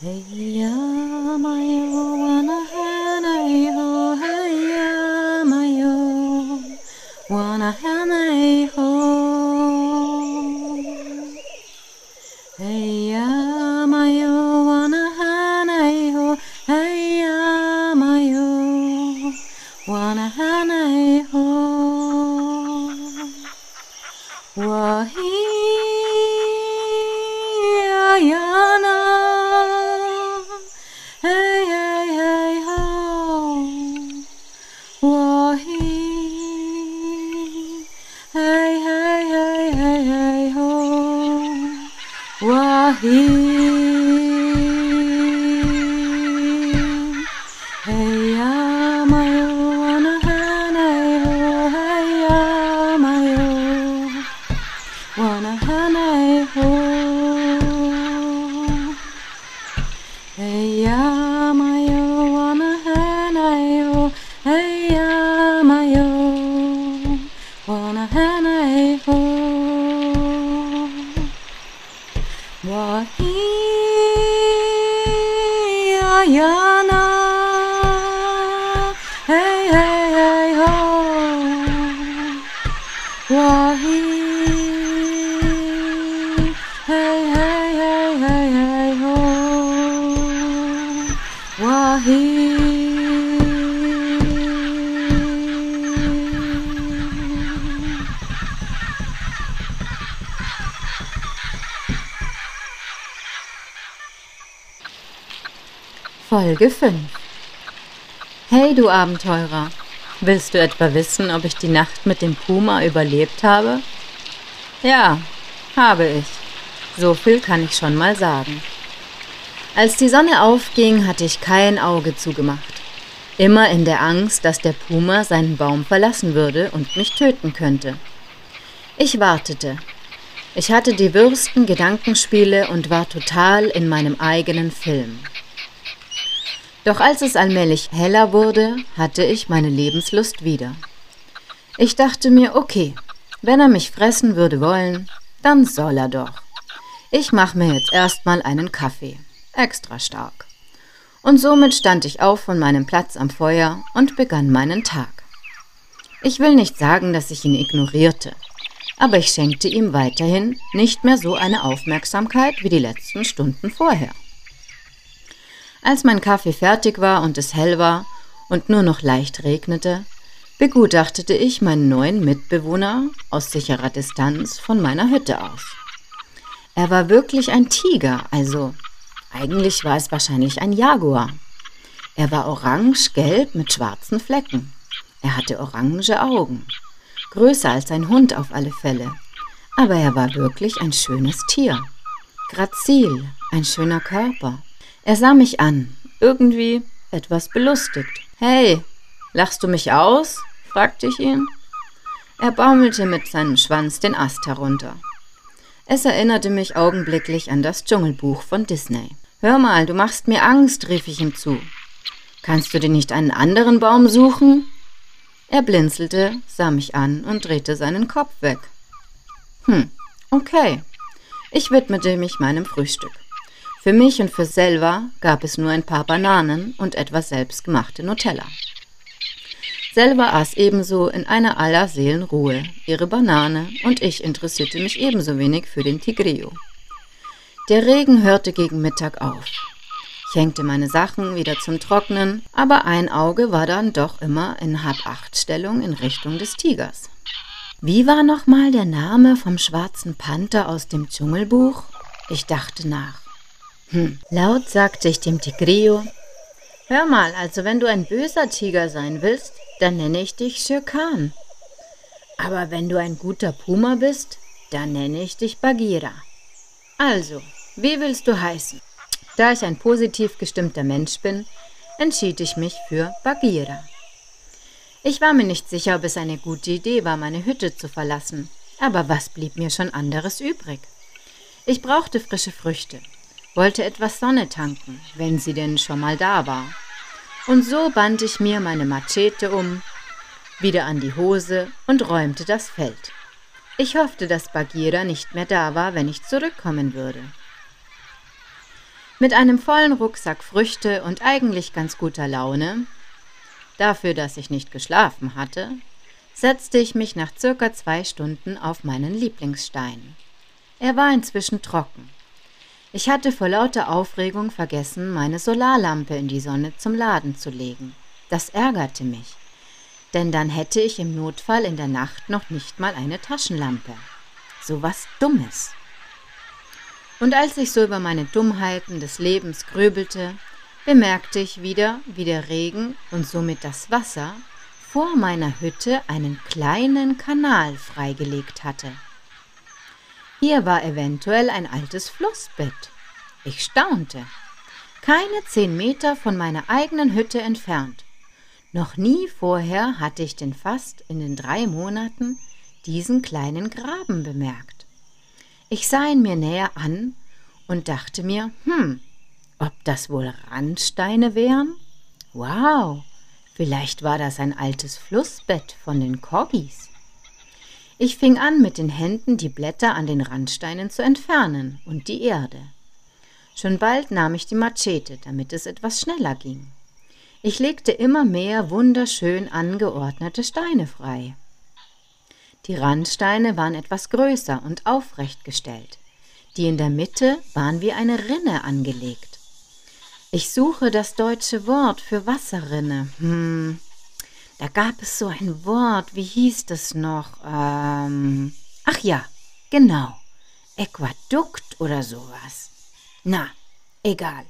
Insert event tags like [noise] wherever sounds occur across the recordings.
Hey, yeah, my own. Folge 5 Hey du Abenteurer, willst du etwa wissen, ob ich die Nacht mit dem Puma überlebt habe? Ja, habe ich. So viel kann ich schon mal sagen. Als die Sonne aufging, hatte ich kein Auge zugemacht. Immer in der Angst, dass der Puma seinen Baum verlassen würde und mich töten könnte. Ich wartete. Ich hatte die würsten Gedankenspiele und war total in meinem eigenen Film. Doch als es allmählich heller wurde, hatte ich meine Lebenslust wieder. Ich dachte mir, okay, wenn er mich fressen würde wollen, dann soll er doch. Ich mache mir jetzt erstmal einen Kaffee, extra stark. Und somit stand ich auf von meinem Platz am Feuer und begann meinen Tag. Ich will nicht sagen, dass ich ihn ignorierte, aber ich schenkte ihm weiterhin nicht mehr so eine Aufmerksamkeit wie die letzten Stunden vorher. Als mein Kaffee fertig war und es hell war und nur noch leicht regnete, begutachtete ich meinen neuen Mitbewohner aus sicherer Distanz von meiner Hütte aus. Er war wirklich ein Tiger, also eigentlich war es wahrscheinlich ein Jaguar. Er war orange-gelb mit schwarzen Flecken. Er hatte orange Augen. Größer als ein Hund auf alle Fälle. Aber er war wirklich ein schönes Tier. Grazil, ein schöner Körper. Er sah mich an, irgendwie etwas belustigt. Hey, lachst du mich aus? fragte ich ihn. Er baumelte mit seinem Schwanz den Ast herunter. Es erinnerte mich augenblicklich an das Dschungelbuch von Disney. Hör mal, du machst mir Angst, rief ich ihm zu. Kannst du dir nicht einen anderen Baum suchen? Er blinzelte, sah mich an und drehte seinen Kopf weg. Hm, okay. Ich widmete mich meinem Frühstück. Für mich und für Selva gab es nur ein paar Bananen und etwas selbstgemachte Nutella. Selva aß ebenso in einer aller Seelenruhe ihre Banane und ich interessierte mich ebenso wenig für den Tigrillo. Der Regen hörte gegen Mittag auf. Ich hängte meine Sachen wieder zum Trocknen, aber ein Auge war dann doch immer in Hab-Acht-Stellung in Richtung des Tigers. Wie war nochmal der Name vom schwarzen Panther aus dem Dschungelbuch? Ich dachte nach. Hm. Laut sagte ich dem Tigrillo, Hör mal, also wenn du ein böser Tiger sein willst, dann nenne ich dich Shere Khan. Aber wenn du ein guter Puma bist, dann nenne ich dich Bagheera. Also, wie willst du heißen? Da ich ein positiv gestimmter Mensch bin, entschied ich mich für Bagheera. Ich war mir nicht sicher, ob es eine gute Idee war, meine Hütte zu verlassen, aber was blieb mir schon anderes übrig? Ich brauchte frische Früchte, wollte etwas Sonne tanken, wenn sie denn schon mal da war. Und so band ich mir meine Machete um, wieder an die Hose und räumte das Feld. Ich hoffte, dass Bagheera nicht mehr da war, wenn ich zurückkommen würde. Mit einem vollen Rucksack Früchte und eigentlich ganz guter Laune, dafür, dass ich nicht geschlafen hatte, setzte ich mich nach circa zwei Stunden auf meinen Lieblingsstein. Er war inzwischen trocken. Ich hatte vor lauter Aufregung vergessen, meine Solarlampe in die Sonne zum Laden zu legen. Das ärgerte mich, denn dann hätte ich im Notfall in der Nacht noch nicht mal eine Taschenlampe. So was Dummes. Und als ich so über meine Dummheiten des Lebens grübelte, bemerkte ich wieder, wie der Regen und somit das Wasser vor meiner Hütte einen kleinen Kanal freigelegt hatte. Hier war eventuell ein altes Flussbett. Ich staunte. Keine zehn Meter von meiner eigenen Hütte entfernt. Noch nie vorher hatte ich denn fast in den drei Monaten diesen kleinen Graben bemerkt. Ich sah ihn mir näher an und dachte mir, hm, ob das wohl Randsteine wären? Wow, vielleicht war das ein altes Flussbett von den Corgis. Ich fing an, mit den Händen die Blätter an den Randsteinen zu entfernen und die Erde. Schon bald nahm ich die Machete, damit es etwas schneller ging. Ich legte immer mehr wunderschön angeordnete Steine frei. Die Randsteine waren etwas größer und aufrecht gestellt. Die in der Mitte waren wie eine Rinne angelegt. Ich suche das deutsche Wort für Wasserrinne. Hm, da gab es so ein Wort, wie hieß das noch? Ähm, ach ja, genau. Äquadukt oder sowas. Na, egal.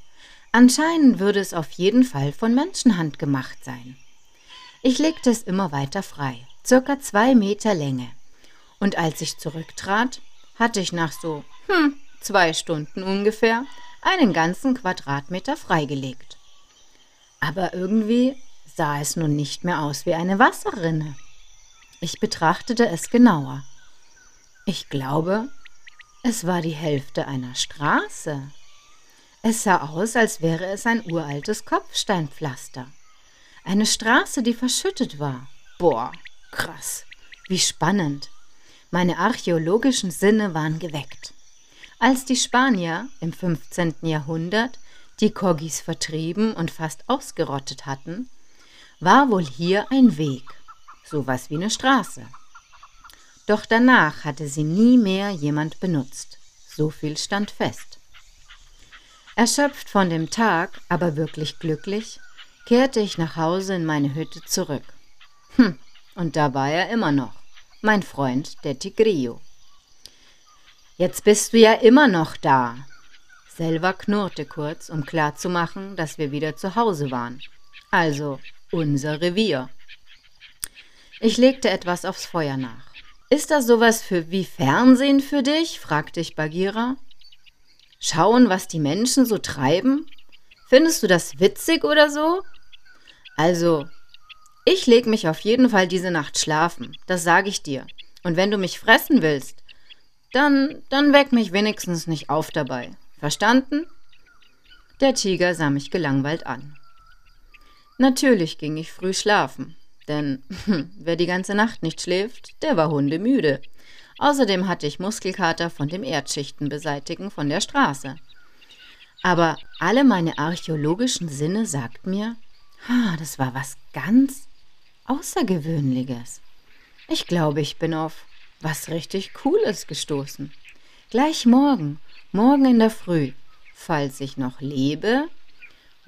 Anscheinend würde es auf jeden Fall von Menschenhand gemacht sein. Ich legte es immer weiter frei, circa zwei Meter Länge. Und als ich zurücktrat, hatte ich nach so hm, zwei Stunden ungefähr, einen ganzen Quadratmeter freigelegt. Aber irgendwie sah es nun nicht mehr aus wie eine Wasserrinne. Ich betrachtete es genauer. Ich glaube, es war die Hälfte einer Straße. Es sah aus, als wäre es ein uraltes Kopfsteinpflaster. Eine Straße, die verschüttet war. Boah, krass. Wie spannend. Meine archäologischen Sinne waren geweckt. Als die Spanier im 15. Jahrhundert die Kogis vertrieben und fast ausgerottet hatten, war wohl hier ein Weg, sowas wie eine Straße. Doch danach hatte sie nie mehr jemand benutzt, so viel stand fest. Erschöpft von dem Tag, aber wirklich glücklich, kehrte ich nach Hause in meine Hütte zurück. Hm, und da war er immer noch, mein Freund der Tigrillo. Jetzt bist du ja immer noch da. Selva knurrte kurz, um klarzumachen, dass wir wieder zu Hause waren. Also unser Revier. Ich legte etwas aufs Feuer nach. Ist das sowas für wie Fernsehen für dich? fragte ich Bagheera. Schauen, was die Menschen so treiben? Findest du das witzig oder so? Also, ich leg mich auf jeden Fall diese Nacht schlafen, das sage ich dir. Und wenn du mich fressen willst, dann, dann weck mich wenigstens nicht auf dabei. Verstanden? Der Tiger sah mich gelangweilt an. Natürlich ging ich früh schlafen, denn hm, wer die ganze Nacht nicht schläft, der war hundemüde. Außerdem hatte ich Muskelkater von dem Erdschichten beseitigen von der Straße. Aber alle meine archäologischen Sinne sagten mir, ah, das war was ganz Außergewöhnliches. Ich glaube, ich bin auf was richtig Cooles gestoßen. Gleich morgen, morgen in der Früh, falls ich noch lebe,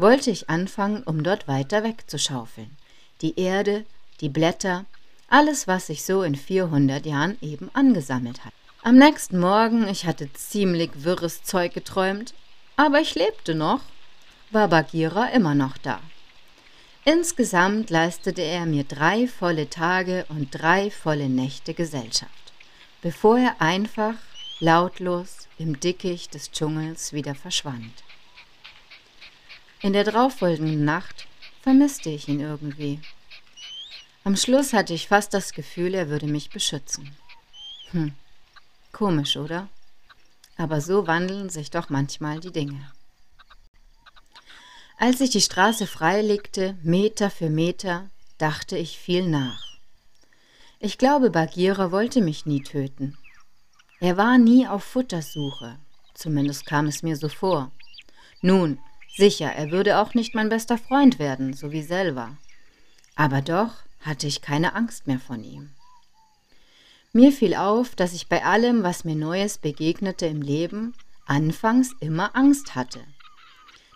wollte ich anfangen, um dort weiter wegzuschaufeln. Die Erde, die Blätter, alles, was sich so in 400 Jahren eben angesammelt hat. Am nächsten Morgen, ich hatte ziemlich wirres Zeug geträumt, aber ich lebte noch, war Bagheera immer noch da. Insgesamt leistete er mir drei volle Tage und drei volle Nächte Gesellschaft bevor er einfach lautlos im Dickicht des Dschungels wieder verschwand. In der darauffolgenden Nacht vermisste ich ihn irgendwie. Am Schluss hatte ich fast das Gefühl, er würde mich beschützen. Hm, komisch, oder? Aber so wandeln sich doch manchmal die Dinge. Als ich die Straße freilegte, Meter für Meter, dachte ich viel nach. Ich glaube, Bagheera wollte mich nie töten. Er war nie auf Futtersuche, zumindest kam es mir so vor. Nun, sicher, er würde auch nicht mein bester Freund werden, so wie selber. Aber doch hatte ich keine Angst mehr von ihm. Mir fiel auf, dass ich bei allem, was mir Neues begegnete im Leben, anfangs immer Angst hatte.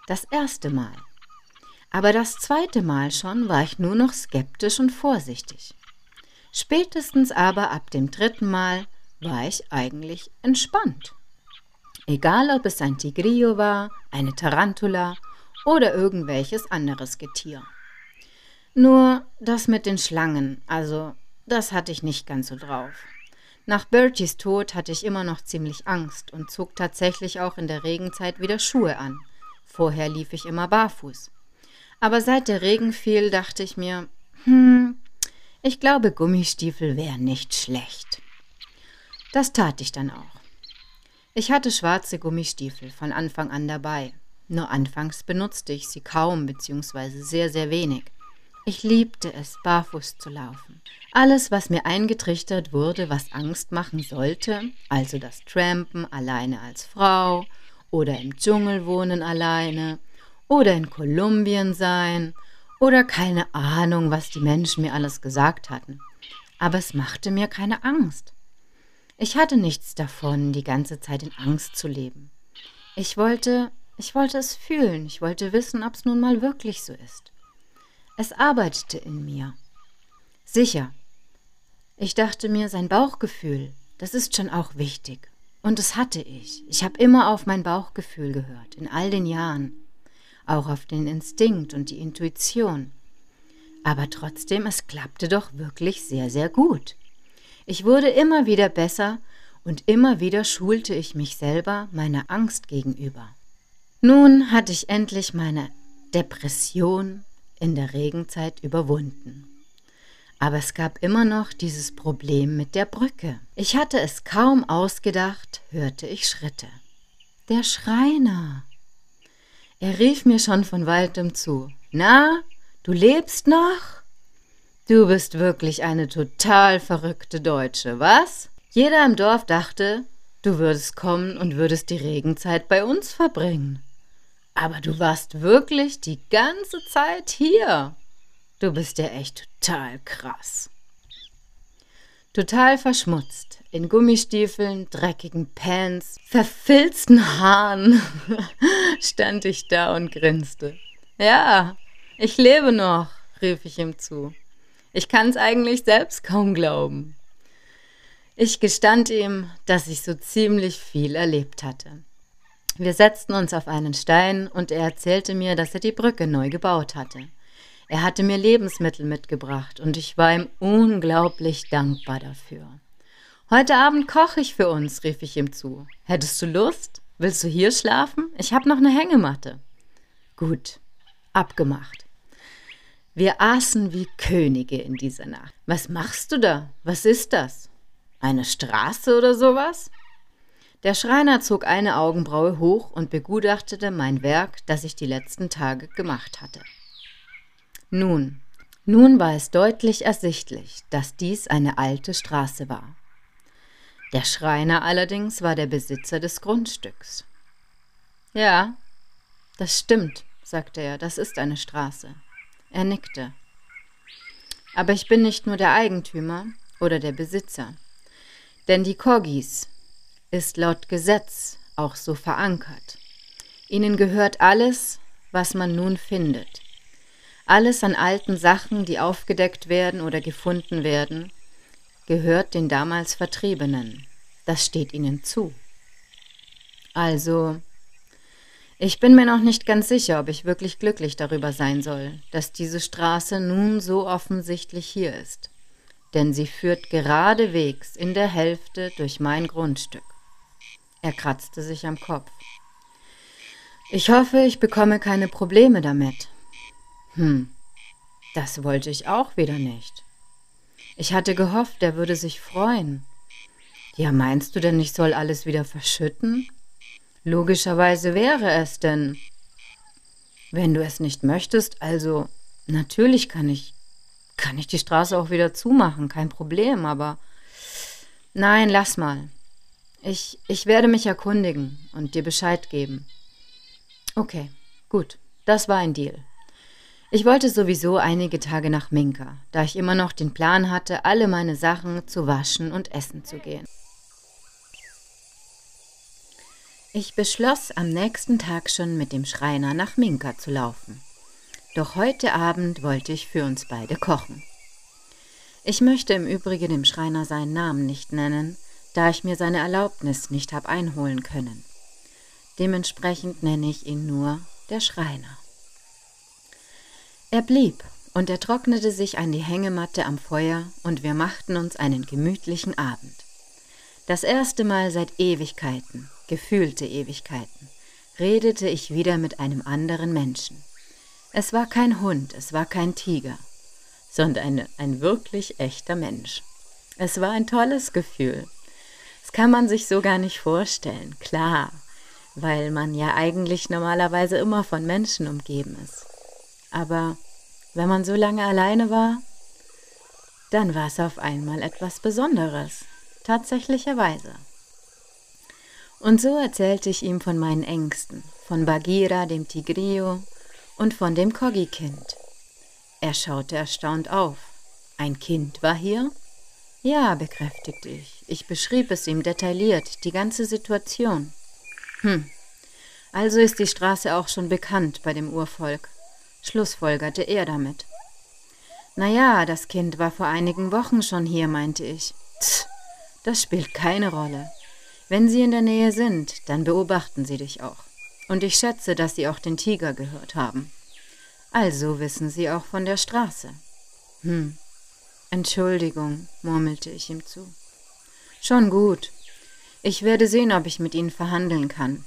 Das erste Mal. Aber das zweite Mal schon war ich nur noch skeptisch und vorsichtig. Spätestens aber ab dem dritten Mal war ich eigentlich entspannt. Egal ob es ein Tigrillo war, eine Tarantula oder irgendwelches anderes Getier. Nur das mit den Schlangen, also das hatte ich nicht ganz so drauf. Nach Berties Tod hatte ich immer noch ziemlich Angst und zog tatsächlich auch in der Regenzeit wieder Schuhe an. Vorher lief ich immer barfuß. Aber seit der Regen fiel, dachte ich mir, hm, ich glaube, Gummistiefel wären nicht schlecht. Das tat ich dann auch. Ich hatte schwarze Gummistiefel von Anfang an dabei. Nur anfangs benutzte ich sie kaum bzw. sehr, sehr wenig. Ich liebte es, barfuß zu laufen. Alles, was mir eingetrichtert wurde, was Angst machen sollte, also das Trampen alleine als Frau oder im Dschungel wohnen alleine oder in Kolumbien sein oder keine Ahnung, was die Menschen mir alles gesagt hatten. Aber es machte mir keine Angst. Ich hatte nichts davon, die ganze Zeit in Angst zu leben. Ich wollte, ich wollte es fühlen, ich wollte wissen, ob es nun mal wirklich so ist. Es arbeitete in mir. Sicher. Ich dachte mir, sein Bauchgefühl, das ist schon auch wichtig. Und das hatte ich. Ich habe immer auf mein Bauchgefühl gehört, in all den Jahren. Auch auf den Instinkt und die Intuition. Aber trotzdem, es klappte doch wirklich sehr, sehr gut. Ich wurde immer wieder besser und immer wieder schulte ich mich selber meiner Angst gegenüber. Nun hatte ich endlich meine Depression in der Regenzeit überwunden. Aber es gab immer noch dieses Problem mit der Brücke. Ich hatte es kaum ausgedacht, hörte ich Schritte. Der Schreiner. Er rief mir schon von weitem zu. Na, du lebst noch? Du bist wirklich eine total verrückte Deutsche, was? Jeder im Dorf dachte, du würdest kommen und würdest die Regenzeit bei uns verbringen. Aber du warst wirklich die ganze Zeit hier. Du bist ja echt total krass. Total verschmutzt, in Gummistiefeln, dreckigen Pants, verfilzten Haaren, [laughs] stand ich da und grinste. Ja, ich lebe noch, rief ich ihm zu. Ich kann's eigentlich selbst kaum glauben. Ich gestand ihm, dass ich so ziemlich viel erlebt hatte. Wir setzten uns auf einen Stein und er erzählte mir, dass er die Brücke neu gebaut hatte. Er hatte mir Lebensmittel mitgebracht und ich war ihm unglaublich dankbar dafür. Heute Abend koche ich für uns, rief ich ihm zu. Hättest du Lust? Willst du hier schlafen? Ich habe noch eine Hängematte. Gut, abgemacht. Wir aßen wie Könige in dieser Nacht. Was machst du da? Was ist das? Eine Straße oder sowas? Der Schreiner zog eine Augenbraue hoch und begutachtete mein Werk, das ich die letzten Tage gemacht hatte. Nun, nun war es deutlich ersichtlich, dass dies eine alte Straße war. Der Schreiner allerdings war der Besitzer des Grundstücks. Ja, das stimmt, sagte er, das ist eine Straße. Er nickte. Aber ich bin nicht nur der Eigentümer oder der Besitzer. Denn die Kogis ist laut Gesetz auch so verankert. Ihnen gehört alles, was man nun findet. Alles an alten Sachen, die aufgedeckt werden oder gefunden werden, gehört den damals Vertriebenen. Das steht ihnen zu. Also ich bin mir noch nicht ganz sicher, ob ich wirklich glücklich darüber sein soll, dass diese Straße nun so offensichtlich hier ist, denn sie führt geradewegs in der Hälfte durch mein Grundstück. Er kratzte sich am Kopf. Ich hoffe, ich bekomme keine Probleme damit. Hm, das wollte ich auch wieder nicht. Ich hatte gehofft, er würde sich freuen. Ja, meinst du denn, ich soll alles wieder verschütten? Logischerweise wäre es denn. Wenn du es nicht möchtest, also natürlich kann ich kann ich die Straße auch wieder zumachen, kein Problem, aber nein, lass mal. Ich ich werde mich erkundigen und dir Bescheid geben. Okay, gut, das war ein Deal. Ich wollte sowieso einige Tage nach Minka, da ich immer noch den Plan hatte, alle meine Sachen zu waschen und essen zu gehen. Ich beschloss, am nächsten Tag schon mit dem Schreiner nach Minka zu laufen. Doch heute Abend wollte ich für uns beide kochen. Ich möchte im Übrigen dem Schreiner seinen Namen nicht nennen, da ich mir seine Erlaubnis nicht habe einholen können. Dementsprechend nenne ich ihn nur der Schreiner. Er blieb, und er trocknete sich an die Hängematte am Feuer, und wir machten uns einen gemütlichen Abend. Das erste Mal seit Ewigkeiten, gefühlte Ewigkeiten, redete ich wieder mit einem anderen Menschen. Es war kein Hund, es war kein Tiger, sondern ein, ein wirklich echter Mensch. Es war ein tolles Gefühl. Das kann man sich so gar nicht vorstellen, klar, weil man ja eigentlich normalerweise immer von Menschen umgeben ist. Aber wenn man so lange alleine war, dann war es auf einmal etwas Besonderes, tatsächlicherweise. Und so erzählte ich ihm von meinen Ängsten, von Bagheera, dem Tigrio und von dem Koggi-Kind. Er schaute erstaunt auf. Ein Kind war hier? Ja, bekräftigte ich. Ich beschrieb es ihm detailliert, die ganze Situation. Hm, also ist die Straße auch schon bekannt bei dem Urvolk schlussfolgerte er damit. Na ja, das Kind war vor einigen Wochen schon hier, meinte ich. Tch, das spielt keine Rolle. Wenn sie in der Nähe sind, dann beobachten sie dich auch. Und ich schätze, dass sie auch den Tiger gehört haben. Also wissen sie auch von der Straße. Hm. Entschuldigung, murmelte ich ihm zu. Schon gut. Ich werde sehen, ob ich mit ihnen verhandeln kann.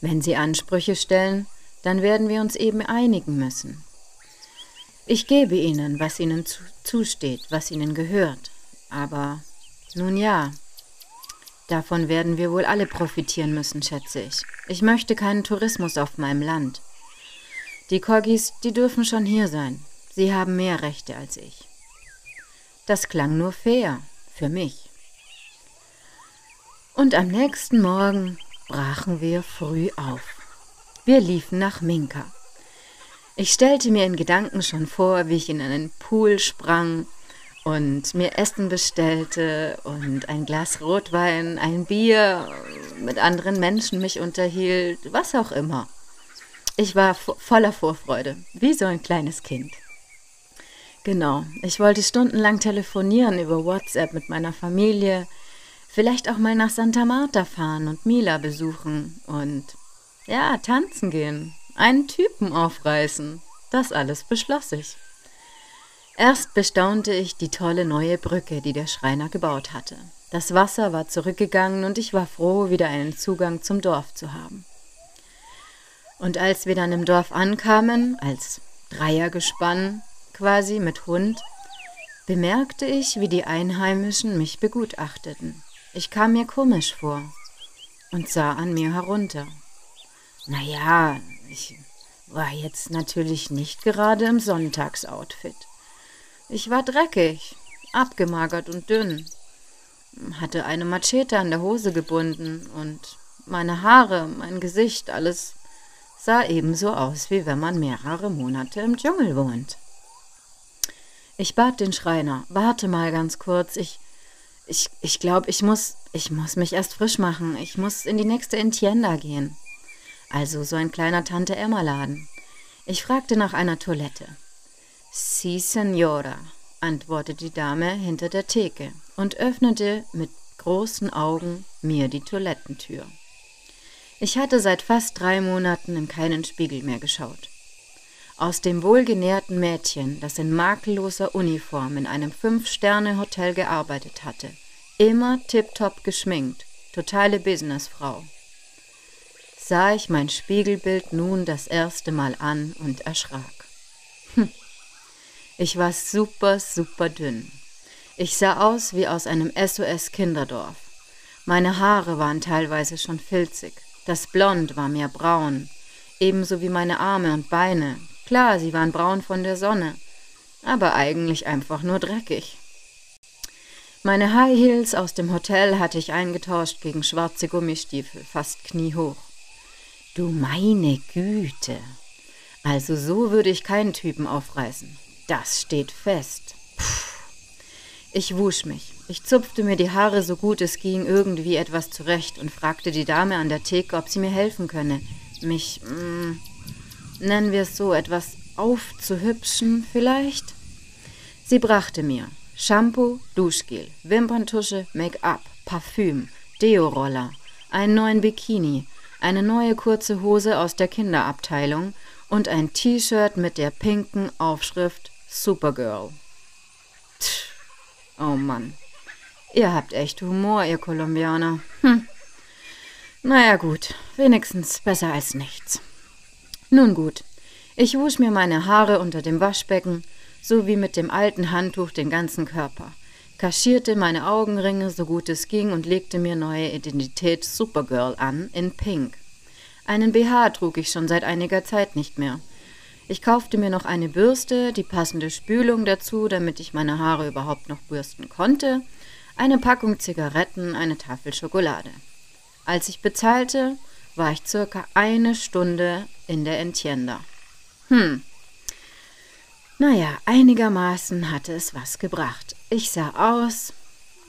Wenn sie Ansprüche stellen, dann werden wir uns eben einigen müssen. Ich gebe ihnen, was ihnen zu, zusteht, was ihnen gehört. Aber nun ja, davon werden wir wohl alle profitieren müssen, schätze ich. Ich möchte keinen Tourismus auf meinem Land. Die Koggis, die dürfen schon hier sein. Sie haben mehr Rechte als ich. Das klang nur fair, für mich. Und am nächsten Morgen brachen wir früh auf. Wir liefen nach Minka. Ich stellte mir in Gedanken schon vor, wie ich in einen Pool sprang und mir Essen bestellte und ein Glas Rotwein, ein Bier, mit anderen Menschen mich unterhielt, was auch immer. Ich war voller Vorfreude, wie so ein kleines Kind. Genau, ich wollte stundenlang telefonieren über WhatsApp mit meiner Familie, vielleicht auch mal nach Santa Marta fahren und Mila besuchen und ja, tanzen gehen, einen Typen aufreißen. Das alles beschloss ich. Erst bestaunte ich die tolle neue Brücke, die der Schreiner gebaut hatte. Das Wasser war zurückgegangen und ich war froh, wieder einen Zugang zum Dorf zu haben. Und als wir dann im Dorf ankamen, als Dreiergespann quasi mit Hund, bemerkte ich, wie die Einheimischen mich begutachteten. Ich kam mir komisch vor und sah an mir herunter. Naja, ich war jetzt natürlich nicht gerade im Sonntagsoutfit. Ich war dreckig, abgemagert und dünn, hatte eine Machete an der Hose gebunden und meine Haare, mein Gesicht, alles sah ebenso aus, wie wenn man mehrere Monate im Dschungel wohnt. Ich bat den Schreiner, warte mal ganz kurz, ich, ich, ich glaube, ich muss, ich muss mich erst frisch machen, ich muss in die nächste Entienda gehen also so ein kleiner Tante-Emma-Laden. Ich fragte nach einer Toilette. Si, Signora, antwortete die Dame hinter der Theke und öffnete mit großen Augen mir die Toilettentür. Ich hatte seit fast drei Monaten in keinen Spiegel mehr geschaut. Aus dem wohlgenährten Mädchen, das in makelloser Uniform in einem Fünf-Sterne-Hotel gearbeitet hatte, immer tiptop geschminkt, totale Businessfrau, sah ich mein Spiegelbild nun das erste Mal an und erschrak. Hm. Ich war super, super dünn. Ich sah aus wie aus einem SOS-Kinderdorf. Meine Haare waren teilweise schon filzig, das Blond war mehr braun, ebenso wie meine Arme und Beine. Klar, sie waren braun von der Sonne, aber eigentlich einfach nur dreckig. Meine High Heels aus dem Hotel hatte ich eingetauscht gegen schwarze Gummistiefel, fast kniehoch. Du meine Güte. Also so würde ich keinen Typen aufreißen. Das steht fest. Puh. Ich wusch mich. Ich zupfte mir die Haare so gut es ging irgendwie etwas zurecht und fragte die Dame an der Theke, ob sie mir helfen könne. Mich, mh, mm, nennen wir es so, etwas aufzuhübschen vielleicht? Sie brachte mir Shampoo, Duschgel, Wimperntusche, Make-up, Parfüm, Deo-Roller, einen neuen Bikini, eine neue kurze Hose aus der Kinderabteilung und ein T-Shirt mit der pinken Aufschrift Supergirl. Tch, oh Mann. Ihr habt echt Humor, ihr Kolumbianer. Hm. Naja gut, wenigstens besser als nichts. Nun gut, ich wusch mir meine Haare unter dem Waschbecken, sowie mit dem alten Handtuch den ganzen Körper, kaschierte meine Augenringe so gut es ging und legte mir neue Identität Supergirl an in Pink. Einen BH trug ich schon seit einiger Zeit nicht mehr. Ich kaufte mir noch eine Bürste, die passende Spülung dazu, damit ich meine Haare überhaupt noch bürsten konnte, eine Packung Zigaretten, eine Tafel Schokolade. Als ich bezahlte, war ich circa eine Stunde in der Entienda. Hm. Naja, einigermaßen hatte es was gebracht. Ich sah aus,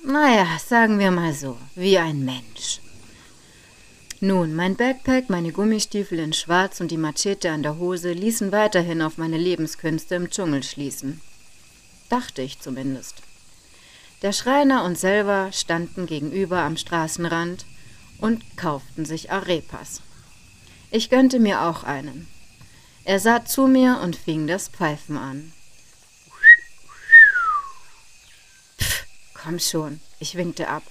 naja, sagen wir mal so, wie ein Mensch. Nun, mein Backpack, meine Gummistiefel in Schwarz und die Machete an der Hose ließen weiterhin auf meine Lebenskünste im Dschungel schließen. Dachte ich zumindest. Der Schreiner und selber standen gegenüber am Straßenrand und kauften sich Arepas. Ich gönnte mir auch einen. Er sah zu mir und fing das Pfeifen an. Pff, komm schon, ich winkte ab.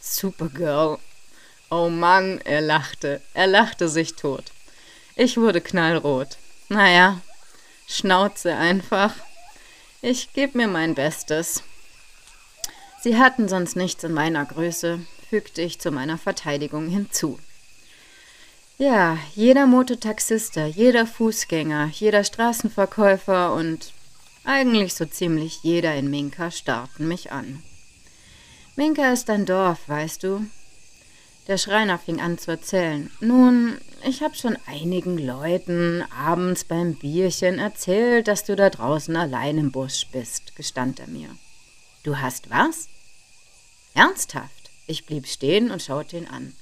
Supergirl. Oh Mann, er lachte. Er lachte sich tot. Ich wurde knallrot. Naja, Schnauze einfach. Ich geb mir mein Bestes. Sie hatten sonst nichts in meiner Größe, fügte ich zu meiner Verteidigung hinzu. Ja, jeder Mototaxister, jeder Fußgänger, jeder Straßenverkäufer und eigentlich so ziemlich jeder in Minka starrten mich an. Minka ist ein Dorf, weißt du, der Schreiner fing an zu erzählen. Nun, ich habe schon einigen Leuten abends beim Bierchen erzählt, dass du da draußen allein im Busch bist, gestand er mir. Du hast was? Ernsthaft? Ich blieb stehen und schaute ihn an.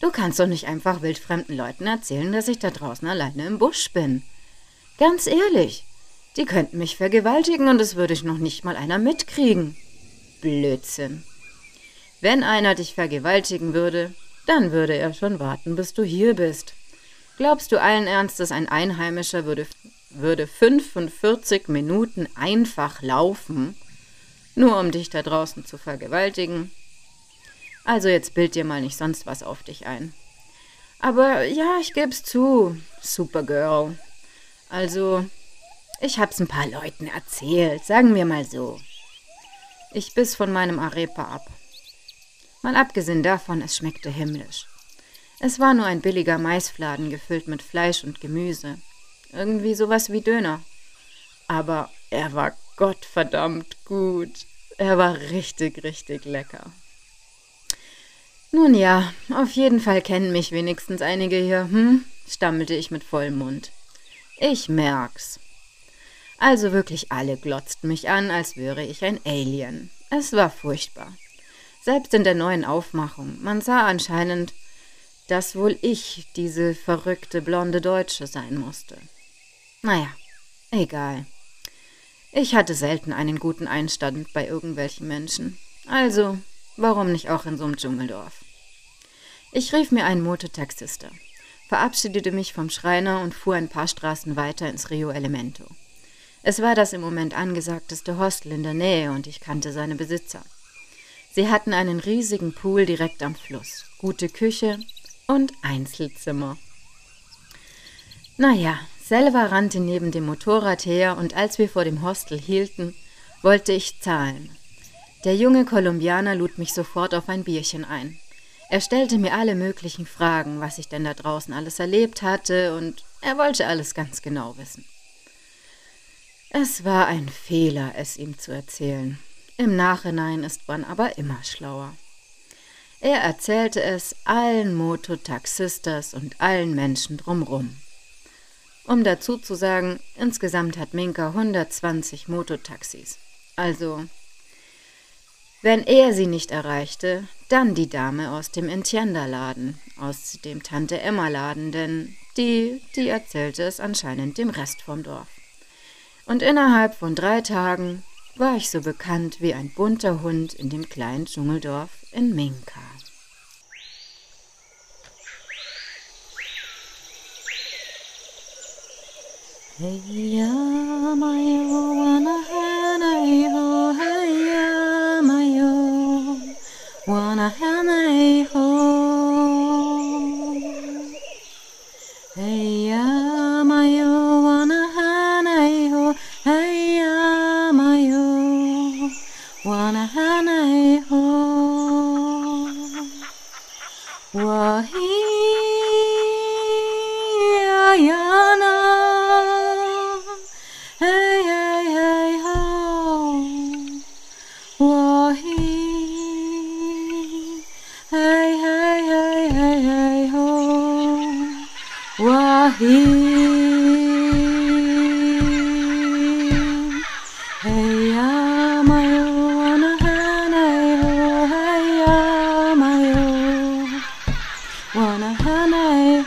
Du kannst doch nicht einfach wildfremden Leuten erzählen, dass ich da draußen alleine im Busch bin. Ganz ehrlich, die könnten mich vergewaltigen und es würde ich noch nicht mal einer mitkriegen. Blödsinn. Wenn einer dich vergewaltigen würde, dann würde er schon warten, bis du hier bist. Glaubst du allen Ernstes, ein Einheimischer würde, würde 45 Minuten einfach laufen, nur um dich da draußen zu vergewaltigen? Also jetzt bild dir mal nicht sonst was auf dich ein. Aber ja, ich geb's zu, Supergirl. Also, ich hab's ein paar Leuten erzählt, sagen wir mal so. Ich biss von meinem Arepa ab. Mal abgesehen davon, es schmeckte himmlisch. Es war nur ein billiger Maisfladen gefüllt mit Fleisch und Gemüse. Irgendwie sowas wie Döner. Aber er war gottverdammt gut. Er war richtig, richtig lecker. Nun ja, auf jeden Fall kennen mich wenigstens einige hier, hm? stammelte ich mit vollem Mund. Ich merk's. Also wirklich alle glotzten mich an, als wäre ich ein Alien. Es war furchtbar. Selbst in der neuen Aufmachung. Man sah anscheinend, dass wohl ich diese verrückte blonde Deutsche sein musste. Naja, egal. Ich hatte selten einen guten Einstand bei irgendwelchen Menschen. Also, warum nicht auch in so einem Dschungeldorf? Ich rief mir einen Mototaxista, verabschiedete mich vom Schreiner und fuhr ein paar Straßen weiter ins Rio Elemento. Es war das im Moment angesagteste Hostel in der Nähe und ich kannte seine Besitzer. Sie hatten einen riesigen Pool direkt am Fluss, gute Küche und Einzelzimmer. Naja, Selva rannte neben dem Motorrad her und als wir vor dem Hostel hielten, wollte ich zahlen. Der junge Kolumbianer lud mich sofort auf ein Bierchen ein. Er stellte mir alle möglichen Fragen, was ich denn da draußen alles erlebt hatte, und er wollte alles ganz genau wissen. Es war ein Fehler, es ihm zu erzählen. Im Nachhinein ist man aber immer schlauer. Er erzählte es allen Mototaxistas und allen Menschen drumrum. Um dazu zu sagen, insgesamt hat Minka 120 Mototaxis. Also, wenn er sie nicht erreichte, dann die Dame aus dem Entienda-Laden, aus dem Tante-Emma-Laden, denn die, die erzählte es anscheinend dem Rest vom Dorf. Und innerhalb von drei Tagen war ich so bekannt wie ein bunter Hund in dem kleinen Dschungeldorf in Minka. Hey ya mayo Wanna honey,